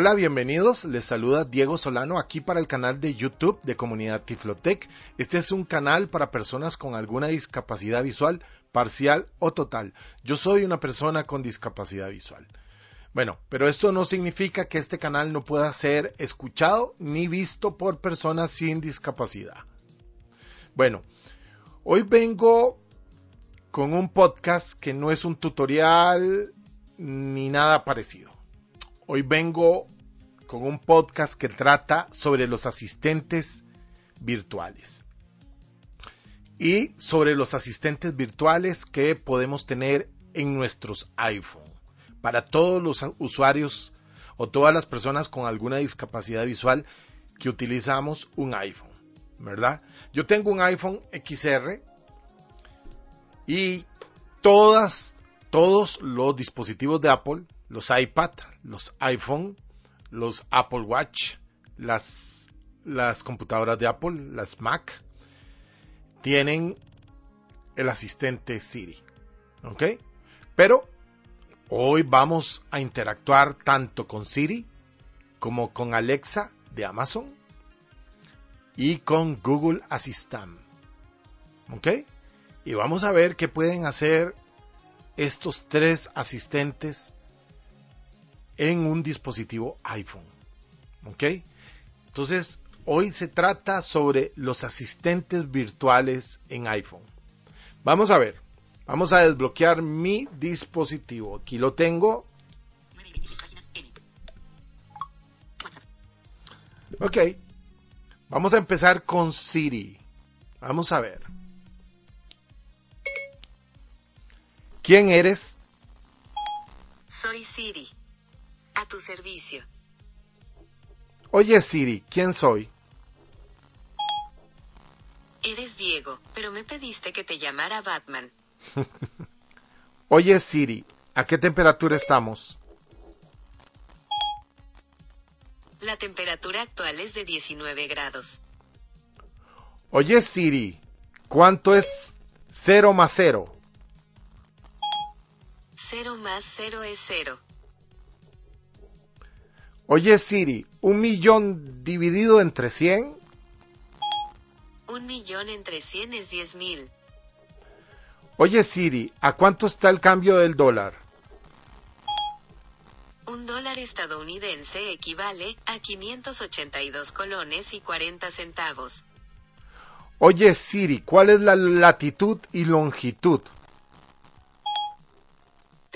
Hola, bienvenidos. Les saluda Diego Solano aquí para el canal de YouTube de Comunidad Tiflotec. Este es un canal para personas con alguna discapacidad visual, parcial o total. Yo soy una persona con discapacidad visual. Bueno, pero esto no significa que este canal no pueda ser escuchado ni visto por personas sin discapacidad. Bueno, hoy vengo con un podcast que no es un tutorial ni nada parecido. Hoy vengo con un podcast que trata sobre los asistentes virtuales y sobre los asistentes virtuales que podemos tener en nuestros iPhone para todos los usuarios o todas las personas con alguna discapacidad visual que utilizamos un iPhone, ¿verdad? Yo tengo un iPhone XR y todos los dispositivos de Apple, los iPad, los iPhone, los Apple Watch, las, las computadoras de Apple, las Mac, tienen el asistente Siri. ¿Ok? Pero Hoy vamos a interactuar tanto con Siri como con Alexa de Amazon y con Google Assistant. ¿Ok? Y vamos a ver qué pueden hacer estos tres asistentes en un dispositivo iPhone. ¿Ok? Entonces, hoy se trata sobre los asistentes virtuales en iPhone. Vamos a ver. Vamos a desbloquear mi dispositivo. Aquí lo tengo. Ok. Vamos a empezar con Siri. Vamos a ver. ¿Quién eres? Soy Siri. A tu servicio. Oye Siri, ¿quién soy? Eres Diego, pero me pediste que te llamara Batman. Oye Siri, ¿a qué temperatura estamos? La temperatura actual es de 19 grados. Oye Siri, ¿cuánto es 0 más 0? 0 más 0 es 0. Oye Siri, ¿un millón dividido entre 100? Un millón entre 100 es 10 mil. Oye Siri, ¿a cuánto está el cambio del dólar? Un dólar estadounidense equivale a 582 colones y 40 centavos. Oye Siri, ¿cuál es la latitud y longitud?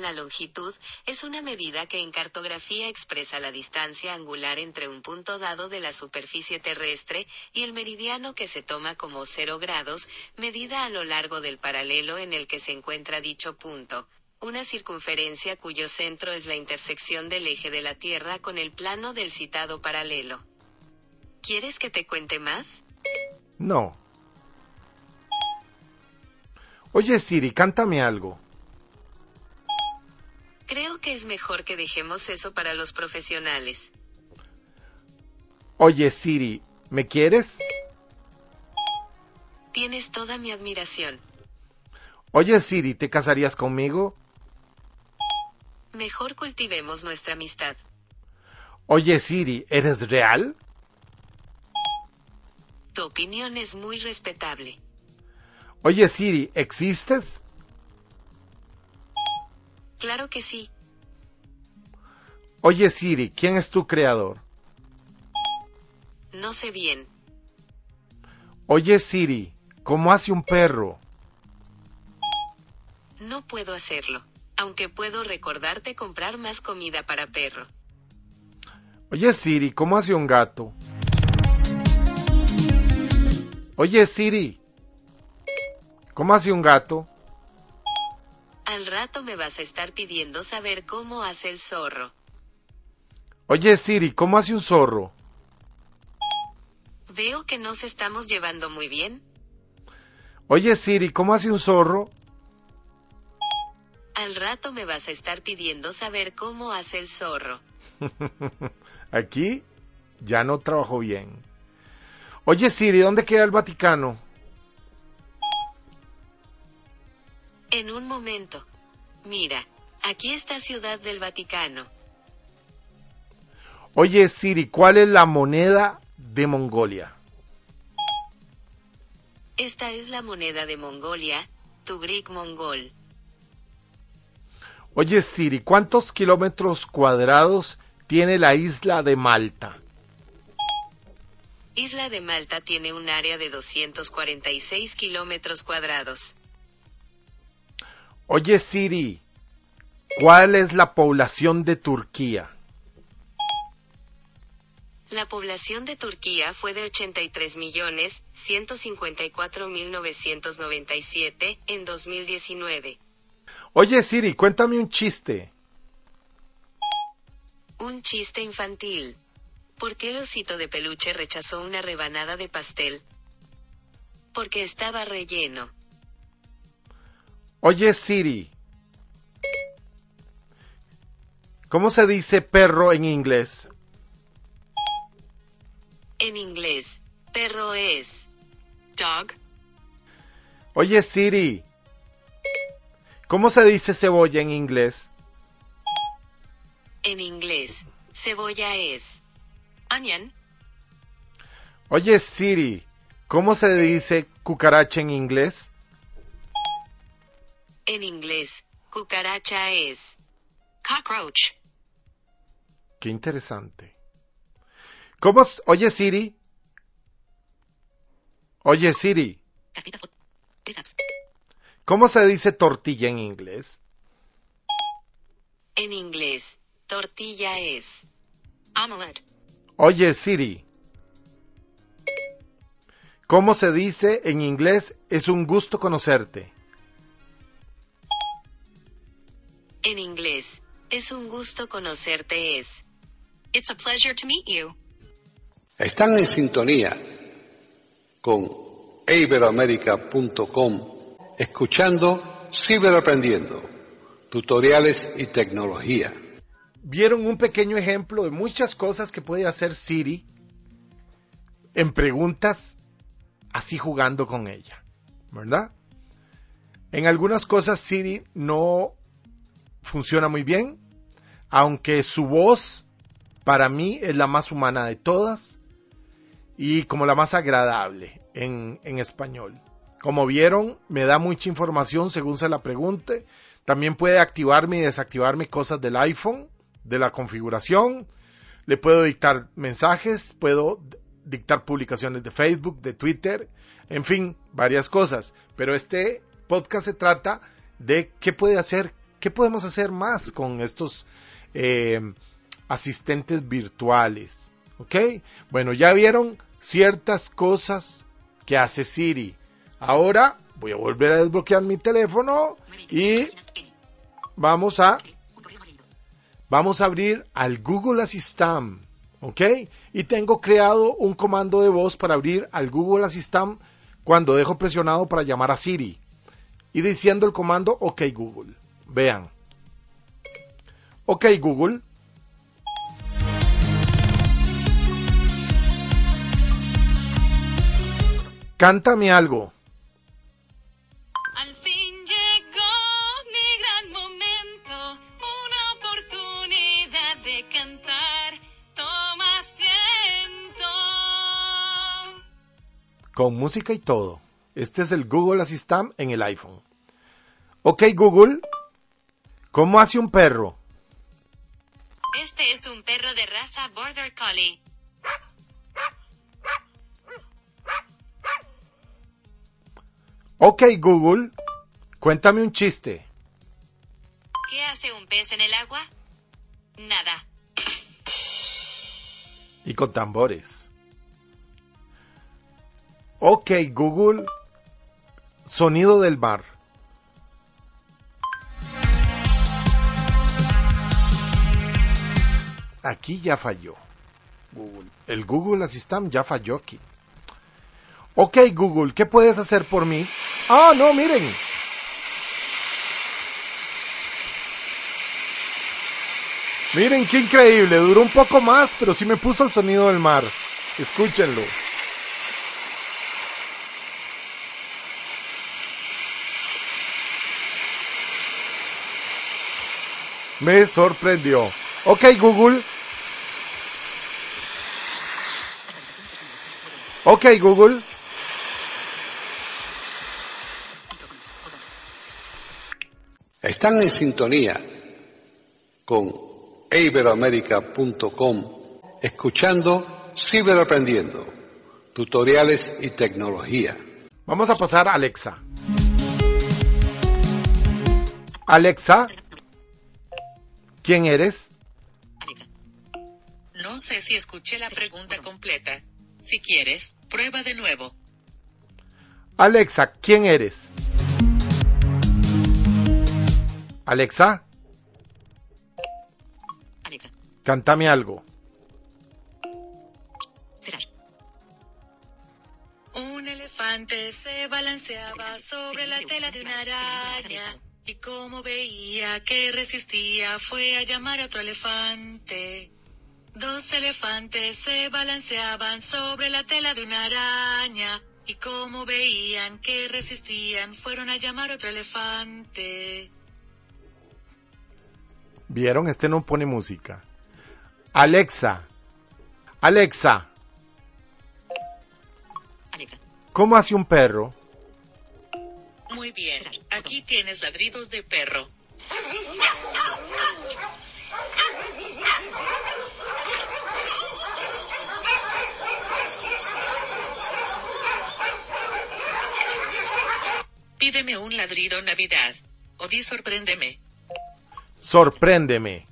La longitud es una medida que en cartografía expresa la distancia angular entre un punto dado de la superficie terrestre y el meridiano que se toma como 0 grados, medida a lo largo del paralelo en el que se encuentra dicho punto. Una circunferencia cuyo centro es la intersección del eje de la Tierra con el plano del citado paralelo. ¿Quieres que te cuente más? No. Oye Siri, cántame algo. Creo que es mejor que dejemos eso para los profesionales. Oye Siri, ¿me quieres? Tienes toda mi admiración. Oye Siri, ¿te casarías conmigo? Mejor cultivemos nuestra amistad. Oye Siri, ¿eres real? Tu opinión es muy respetable. Oye Siri, ¿existes? Claro que sí. Oye Siri, ¿quién es tu creador? No sé bien. Oye Siri, ¿cómo hace un perro? No puedo hacerlo, aunque puedo recordarte comprar más comida para perro. Oye Siri, ¿cómo hace un gato? Oye Siri, ¿cómo hace un gato? Al rato me vas a estar pidiendo saber cómo hace el zorro. Oye Siri, ¿cómo hace un zorro? Veo que nos estamos llevando muy bien. Oye Siri, ¿cómo hace un zorro? Al rato me vas a estar pidiendo saber cómo hace el zorro. Aquí ya no trabajo bien. Oye Siri, ¿dónde queda el Vaticano? En un momento. Mira, aquí está Ciudad del Vaticano. Oye Siri, ¿cuál es la moneda de Mongolia? Esta es la moneda de Mongolia, Tugrik mongol. Oye Siri, ¿cuántos kilómetros cuadrados tiene la isla de Malta? Isla de Malta tiene un área de 246 kilómetros cuadrados. Oye Siri, ¿cuál es la población de Turquía? La población de Turquía fue de 83.154.997 en 2019. Oye Siri, cuéntame un chiste. Un chiste infantil. ¿Por qué el osito de peluche rechazó una rebanada de pastel? Porque estaba relleno. Oye Siri, ¿cómo se dice perro en inglés? En inglés, perro es dog. Oye Siri, ¿cómo se dice cebolla en inglés? En inglés, cebolla es onion. Oye Siri, ¿cómo se dice cucaracha en inglés? En inglés, cucaracha es cockroach. Qué interesante. ¿Cómo? Oye Siri. Oye Siri, ¿cómo se dice tortilla en inglés? En inglés, tortilla es omelette. Oye Siri, ¿cómo se dice en inglés es un gusto conocerte? Es un gusto conocerte es It's a pleasure to meet you. Están en sintonía con iberoamerica.com, escuchando Ciberaprendiendo, tutoriales y tecnología. Vieron un pequeño ejemplo de muchas cosas que puede hacer Siri en preguntas así jugando con ella, ¿verdad? En algunas cosas Siri no funciona muy bien, aunque su voz para mí es la más humana de todas y como la más agradable en, en español. Como vieron, me da mucha información según se la pregunte. También puede activarme y desactivarme cosas del iPhone, de la configuración. Le puedo dictar mensajes, puedo dictar publicaciones de Facebook, de Twitter, en fin, varias cosas. Pero este podcast se trata de qué puede hacer, qué podemos hacer más con estos eh, asistentes virtuales. ¿Ok? Bueno, ya vieron ciertas cosas que hace Siri. Ahora voy a volver a desbloquear mi teléfono y vamos a vamos a abrir al Google Assistant, ¿ok? Y tengo creado un comando de voz para abrir al Google Assistant cuando dejo presionado para llamar a Siri y diciendo el comando OK Google. Vean. OK Google. Cántame algo. Al fin llegó mi gran momento, una oportunidad de cantar. Toma asiento. con música y todo. Este es el Google Assistant en el iPhone. Ok Google, ¿cómo hace un perro? Este es un perro de raza Border Collie. Ok Google, cuéntame un chiste. ¿Qué hace un pez en el agua? Nada. Y con tambores. Ok Google, sonido del mar. Aquí ya falló. Google. El Google Assistant ya falló aquí. Ok Google, ¿qué puedes hacer por mí? Ah, no, miren. Miren qué increíble, duró un poco más, pero sí me puso el sonido del mar. Escúchenlo. Me sorprendió. Ok, Google. Ok, Google. Están en sintonía con iberoamerica.com escuchando Ciberaprendiendo, tutoriales y tecnología. Vamos a pasar a Alexa. Alexa, ¿quién eres? Sé si escuché la pregunta completa. Si quieres, prueba de nuevo. Alexa, ¿quién eres? Alexa, Alexa. cántame algo. Cerrar. Un elefante se balanceaba sobre la tela de una araña y como veía que resistía fue a llamar a otro elefante. Dos elefantes se balanceaban sobre la tela de una araña y como veían que resistían fueron a llamar a otro elefante. ¿Vieron? Este no pone música. Alexa, Alexa, Alexa. ¿cómo hace un perro? Muy bien, aquí tienes ladridos de perro. Pídeme un ladrido Navidad. O di sorpréndeme. Sorpréndeme.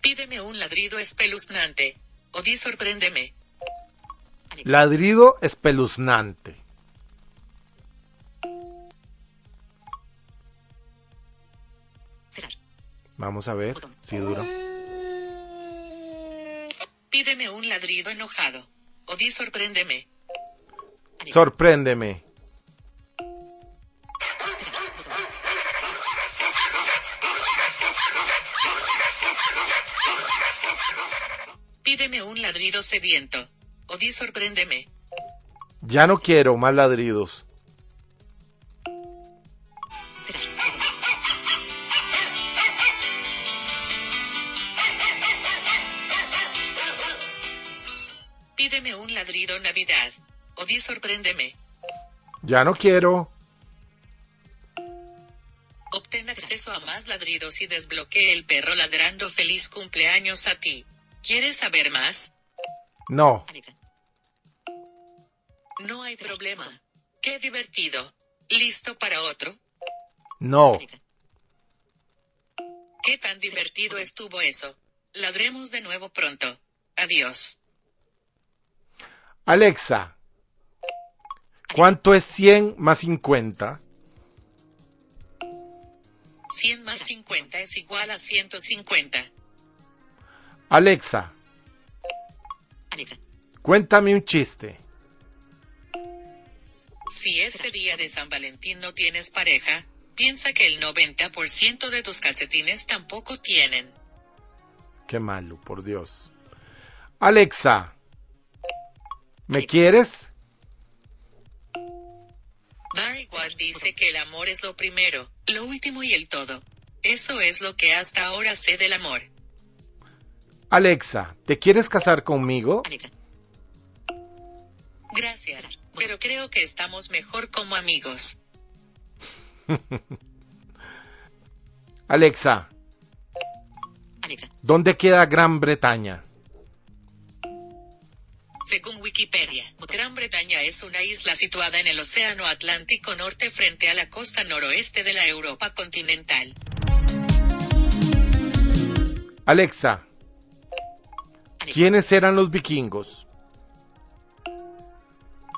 Pídeme un ladrido espeluznante. O di sorpréndeme. Ladrido espeluznante. Vamos a ver si dura. Pídeme un ladrido enojado. O di sorpréndeme. Sorpréndeme. Pídeme un ladrido sediento. O di sorpréndeme. Ya no quiero más ladridos. Pídeme un ladrido Navidad. Di sorpréndeme. Ya no quiero. Obtén acceso a más ladridos y desbloquee el perro ladrando feliz cumpleaños a ti. ¿Quieres saber más? No. No hay problema. Qué divertido. ¿Listo para otro? No. ¿Qué tan divertido estuvo eso? Ladremos de nuevo pronto. Adiós. Alexa. ¿Cuánto es 100 más 50? 100 más 50 es igual a 150. Alexa. Cuéntame un chiste. Si este día de San Valentín no tienes pareja, piensa que el 90% de tus calcetines tampoco tienen. Qué malo, por Dios. Alexa. ¿Me quieres? Dice que el amor es lo primero, lo último y el todo. Eso es lo que hasta ahora sé del amor. Alexa, ¿te quieres casar conmigo? Gracias, pero creo que estamos mejor como amigos. Alexa, ¿dónde queda Gran Bretaña? Según Wikipedia, Gran Bretaña es una isla situada en el Océano Atlántico Norte frente a la costa noroeste de la Europa continental. Alexa, ¿quiénes eran los vikingos?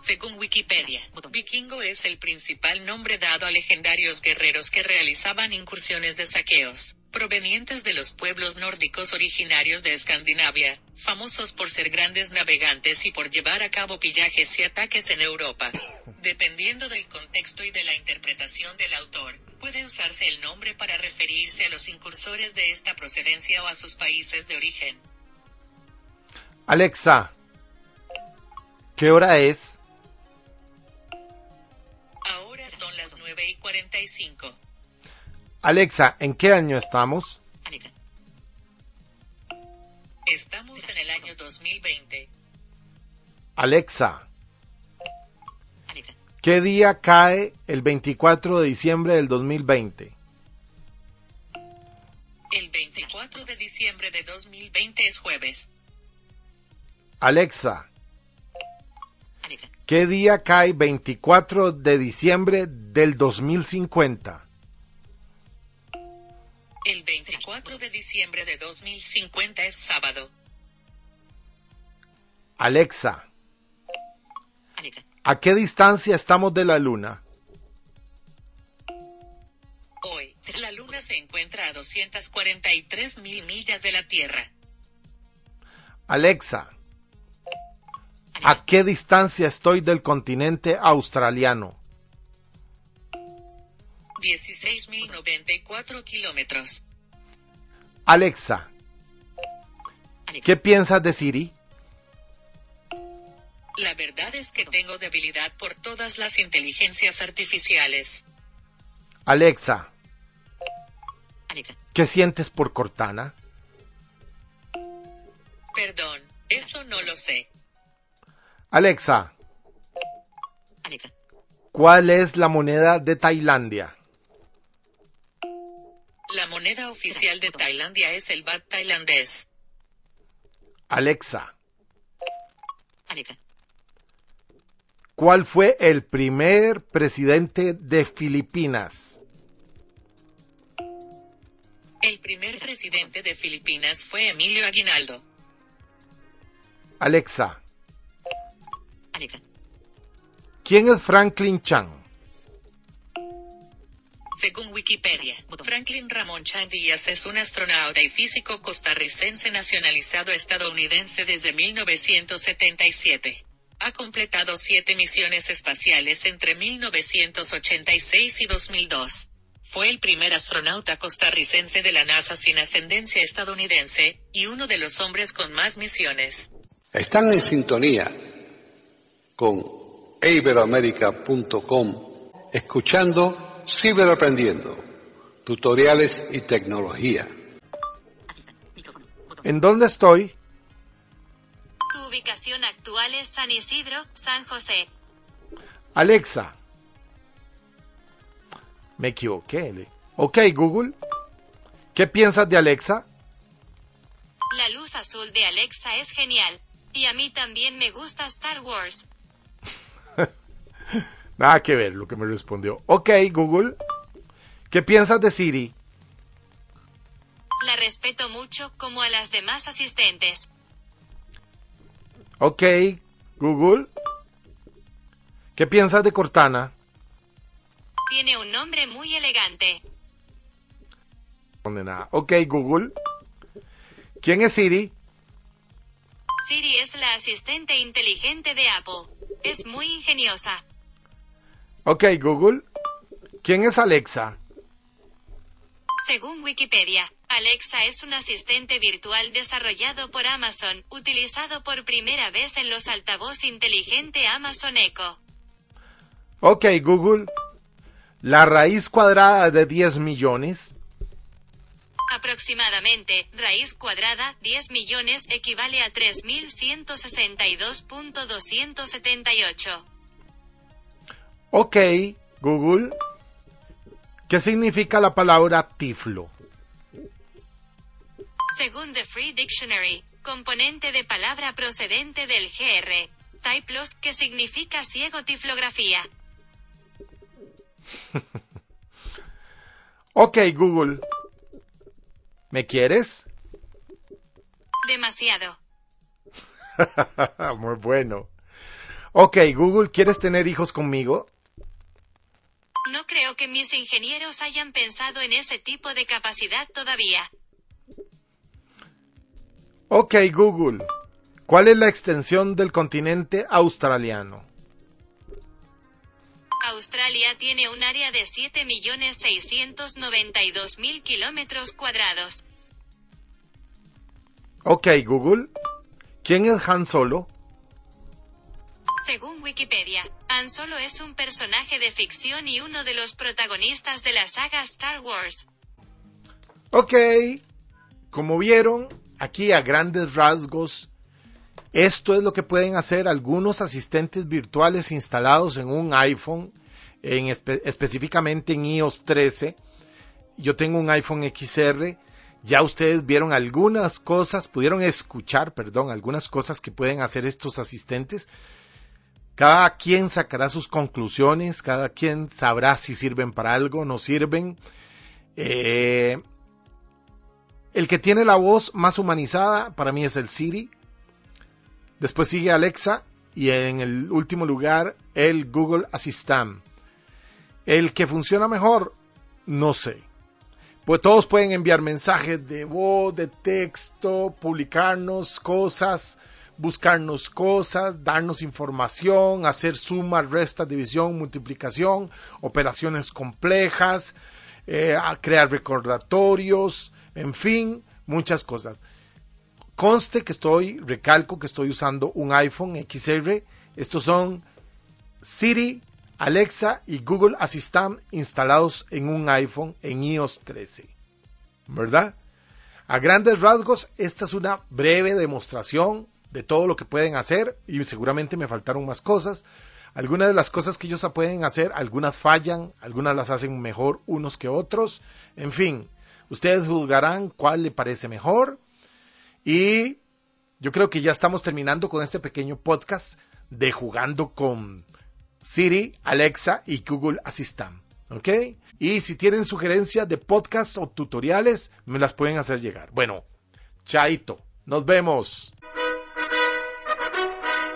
Según Wikipedia, vikingo es el principal nombre dado a legendarios guerreros que realizaban incursiones de saqueos, provenientes de los pueblos nórdicos originarios de Escandinavia, famosos por ser grandes navegantes y por llevar a cabo pillajes y ataques en Europa. Dependiendo del contexto y de la interpretación del autor, Puede usarse el nombre para referirse a los incursores de esta procedencia o a sus países de origen. Alexa, ¿qué hora es? 45. Alexa, ¿en qué año estamos? Alexa. Estamos en el año 2020. Alexa, Alexa. ¿qué día cae el 24 de diciembre del 2020? El 24 de diciembre de 2020 es jueves. Alexa, Alexa. ¿Qué día cae 24 de diciembre del 2050? El 24 de diciembre de 2050 es sábado. Alexa, Alexa. ¿a qué distancia estamos de la Luna? Hoy, la luna se encuentra a 243 mil millas de la Tierra. Alexa, ¿a qué distancia estoy del continente australiano? 16.094 kilómetros. Alexa. ¿qué piensas de Siri? La verdad es que tengo debilidad por todas las inteligencias artificiales. Alexa. ¿qué sientes por Cortana? Perdón, eso no lo sé. Alexa, Alexa. ¿cuál es la moneda de Tailandia? La moneda oficial de Tailandia es el baht tailandés. Alexa, Alexa. ¿cuál fue el primer presidente de Filipinas? El primer presidente de Filipinas fue Emilio Aguinaldo. Alexa, Alexa. ¿quién es Franklin Chan? Según Wikipedia, Franklin Ramón Chan Díaz es un astronauta y físico costarricense nacionalizado estadounidense desde 1977. Ha completado siete misiones espaciales entre 1986 y 2002. Fue el primer astronauta costarricense de la NASA sin ascendencia estadounidense, y uno de los hombres con más misiones. Están en sintonía con iberoamerica.com, escuchando Ciberaprendiendo, tutoriales y tecnología. ¿En dónde estoy? Tu ubicación actual es San Isidro, San José. Alexa. Me equivoqué. le- Ok, Google. ¿Qué piensas de Alexa? La luz azul de Alexa es genial. Y a mí también me gusta Star Wars. Nada que ver lo que me respondió. Ok, Google. ¿Qué piensas de Siri? La respeto mucho como a las demás asistentes. Ok, Google. ¿Qué piensas de Cortana? Tiene un nombre muy elegante. Nada. Ok, Google. ¿Quién es Siri? Siri es la asistente inteligente de Apple. Es muy ingeniosa. Ok, Google. ¿Quién es Alexa? Según Wikipedia, Alexa es un asistente virtual desarrollado por Amazon, utilizado por primera vez en los altavoz inteligente Amazon Echo. Ok, Google. La raíz cuadrada de 10 millones. Aproximadamente, raíz cuadrada, 10 millones equivale a 3162.278. Ok, Google. ¿Qué significa la palabra tiflo? Según The Free Dictionary, componente de palabra procedente del GR, Typlos, que significa ciego tiflografía. Ok, Google. ¿Me quieres? Demasiado. Muy bueno. Ok, Google, ¿quieres tener hijos conmigo? No creo que mis ingenieros hayan pensado en ese tipo de capacidad todavía. Ok, Google. ¿Cuál es la extensión del continente australiano? Australia tiene un área de 7.692.000 kilómetros cuadrados. Ok, Google. ¿Quién es Han Solo? Según Wikipedia, Han Solo es un personaje de ficción y uno de los protagonistas de la saga Star Wars. Ok, como vieron, aquí a grandes rasgos, esto es lo que pueden hacer algunos asistentes virtuales instalados en un iPhone, en espe específicamente en iOS 13. Yo tengo un iPhone XR. Ya ustedes vieron algunas cosas, pudieron escuchar, perdón, algunas cosas que pueden hacer estos asistentes. Cada quien sacará sus conclusiones, cada quien sabrá si sirven para algo, no sirven. Eh, el que tiene la voz más humanizada para mí es el Siri. Después sigue Alexa y en el último lugar el Google Assistant. El que funciona mejor, no sé. Pues todos pueden enviar mensajes de voz, de texto, publicarnos cosas, buscarnos cosas, darnos información, hacer suma, resta, división, multiplicación, operaciones complejas, eh, crear recordatorios, en fin, muchas cosas. Conste que estoy, recalco que estoy usando un iPhone XR. Estos son Siri, Alexa y Google Assistant instalados en un iPhone en iOS 13. ¿Verdad? A grandes rasgos, esta es una breve demostración de todo lo que pueden hacer y seguramente me faltaron más cosas. Algunas de las cosas que ellos pueden hacer, algunas fallan, algunas las hacen mejor unos que otros. En fin, ustedes juzgarán cuál le parece mejor. Y yo creo que ya estamos terminando con este pequeño podcast de jugando con Siri, Alexa y Google Assistant. ¿Ok? Y si tienen sugerencias de podcasts o tutoriales, me las pueden hacer llegar. Bueno, chaito. Nos vemos.